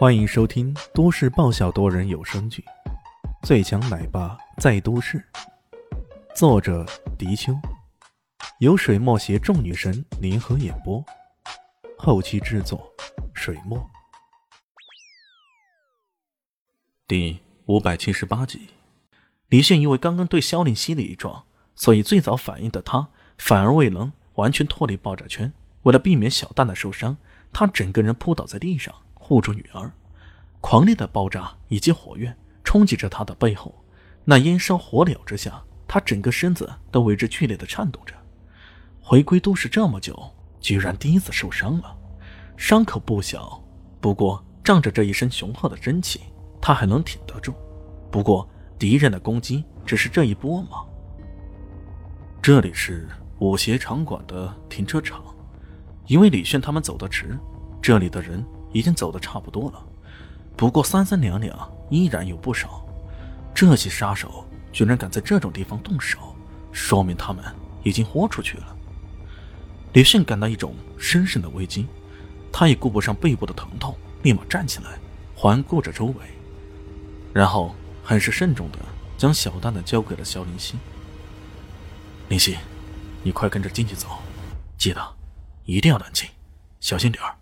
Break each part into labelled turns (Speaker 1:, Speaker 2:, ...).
Speaker 1: 欢迎收听都市爆笑多人有声剧《最强奶爸在都市》，作者：迪秋，由水墨携众女神联合演播，后期制作：水墨。第五百七十八集，李炫因为刚刚对萧凌熙的一撞，所以最早反应的他反而未能完全脱离爆炸圈。为了避免小蛋蛋受伤，他整个人扑倒在地上。护住女儿，狂烈的爆炸以及火焰冲击着他的背后，那烟烧火燎之下，他整个身子都为之剧烈的颤动着。回归都市这么久，居然第一次受伤了，伤口不小，不过仗着这一身雄厚的真气，他还能挺得住。不过敌人的攻击只是这一波吗？这里是武协场馆的停车场，因为李炫他们走得迟，这里的人。已经走的差不多了，不过三三两两依然有不少。这些杀手居然敢在这种地方动手，说明他们已经豁出去了。李迅感到一种深深的危机，他也顾不上背部的疼痛，立马站起来，环顾着周围，然后很是慎重的将小蛋蛋交给了肖林熙。林希，你快跟着进去走，记得一定要冷静，小心点儿。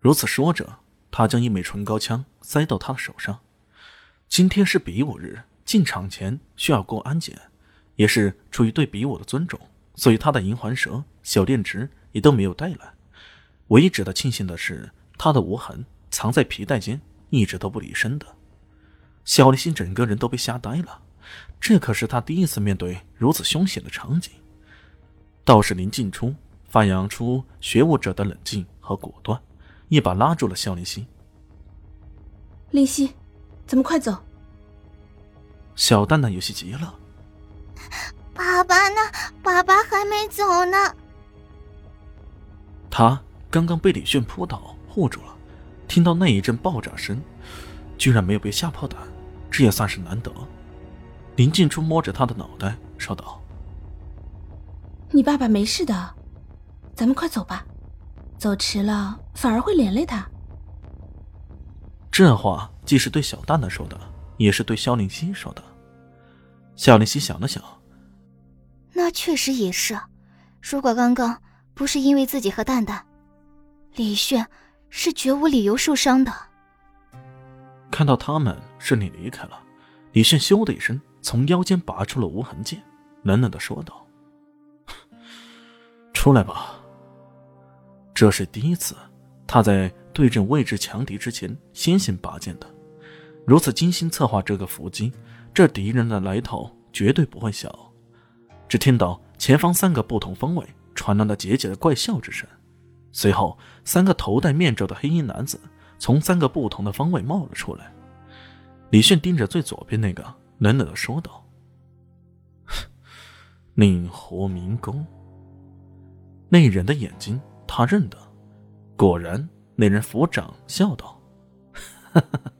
Speaker 1: 如此说着，他将一枚唇膏枪塞到他的手上。今天是比武日，进场前需要过安检，也是出于对比武的尊重，所以他的银环蛇、小电池也都没有带来。唯一值得庆幸的是，他的无痕藏在皮带间，一直都不离身的。小立新整个人都被吓呆了，这可是他第一次面对如此凶险的场景。道士林进出，发扬出学武者的冷静和果断。一把拉住了肖林熙。
Speaker 2: 林熙，咱们快走。
Speaker 1: 小蛋蛋有些急了。
Speaker 3: 爸爸呢？爸爸还没走呢。
Speaker 1: 他刚刚被李炫扑倒护住了，听到那一阵爆炸声，居然没有被吓破胆，这也算是难得。林静初摸着他的脑袋说道：“
Speaker 2: 你爸爸没事的，咱们快走吧。”走迟了反而会连累他。
Speaker 1: 这话既是对小蛋蛋说的，也是对肖林熙说的。肖林熙想了想，
Speaker 3: 那确实也是。如果刚刚不是因为自己和蛋蛋，李炫是绝无理由受伤的。
Speaker 1: 看到他们顺利离开了，李炫咻的一声从腰间拔出了无痕剑，冷冷的说道：“ 出来吧。”这是第一次，他在对阵未知强敌之前先行拔剑的。如此精心策划这个伏击，这敌人的来头绝对不会小。只听到前方三个不同方位传来了桀桀的怪笑之声，随后三个头戴面罩的黑衣男子从三个不同的方位冒了出来。李炫盯着最左边那个，冷冷的说道：“令狐明公。”那人的眼睛。他认得，果然，那人抚掌笑道：“哈哈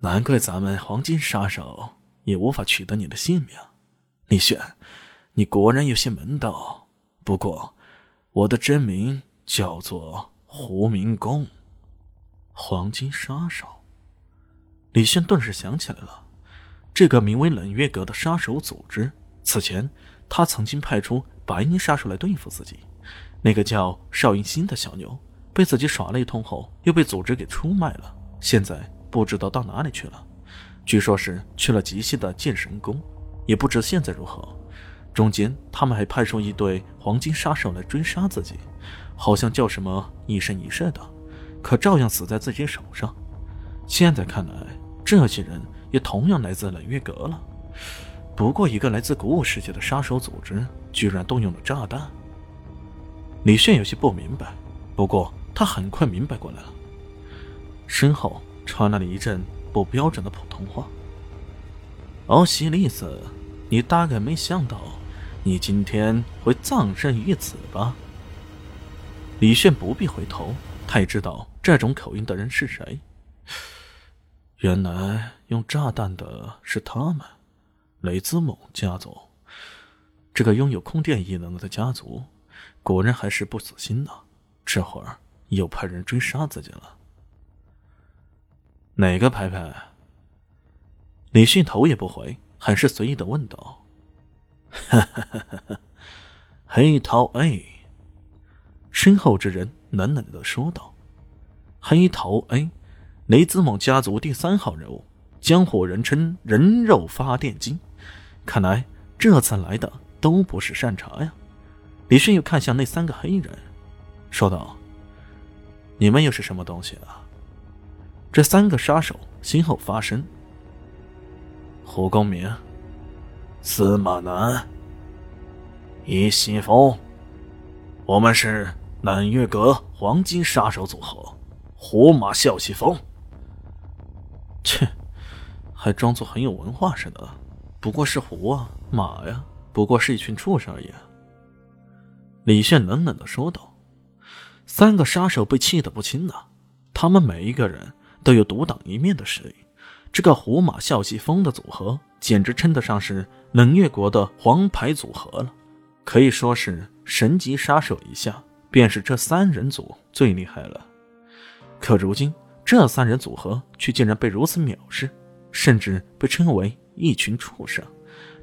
Speaker 1: 难怪咱们黄金杀手也无法取得你的性命，李炫，你果然有些门道。不过，我的真名叫做胡明公，黄金杀手。”李炫顿时想起来了，这个名为冷月阁的杀手组织，此前他曾经派出白衣杀手来对付自己。那个叫邵云新的小妞，被自己耍了一通后，又被组织给出卖了，现在不知道到哪里去了。据说是去了极西的剑神宫，也不知现在如何。中间他们还派出一队黄金杀手来追杀自己，好像叫什么一生一世的，可照样死在自己手上。现在看来，这些人也同样来自冷月阁了。不过，一个来自古武世界的杀手组织，居然动用了炸弹。李炫有些不明白，不过他很快明白过来了。身后传来了一阵不标准的普通话：“奥西丽斯，你大概没想到，你今天会葬身于此吧？”李炫不必回头，他也知道这种口音的人是谁。原来用炸弹的是他们，雷兹蒙家族，这个拥有空电异能的家族。果然还是不死心呢，这会儿又派人追杀自己了。哪个牌牌？李迅头也不回，很是随意的问道：“哈哈哈哈，黑桃 A。”身后之人冷冷的说道：“黑桃 A，雷子猛家族第三号人物，江湖人称人肉发电机。看来这次来的都不是善茬呀。”李迅又看向那三个黑衣人，说道：“你们又是什么东西啊？”这三个杀手先后发声：“胡公明、司马南、易西风，我们是揽月阁黄金杀手组合，胡马啸西风。”切，还装作很有文化似的。不过是胡啊马呀，不过是一群畜生而已。李炫冷冷的说道：“三个杀手被气得不轻呢，他们每一个人都有独当一面的实力。这个胡马啸西风的组合，简直称得上是冷月国的黄牌组合了，可以说是神级杀手一下，便是这三人组最厉害了。可如今这三人组合却竟然被如此藐视，甚至被称为一群畜生，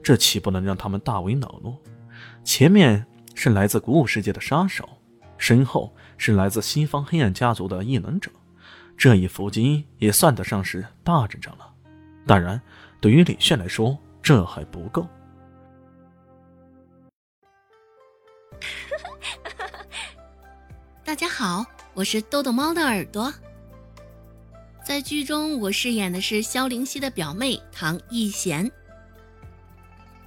Speaker 1: 这岂不能让他们大为恼怒？前面……”是来自古武世界的杀手，身后是来自西方黑暗家族的异能者，这一伏击也算得上是大阵仗了。当然，对于李炫来说，这还不够。
Speaker 4: 大家好，我是豆豆猫的耳朵。在剧中，我饰演的是萧灵溪的表妹唐艺贤。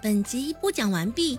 Speaker 4: 本集播讲完毕。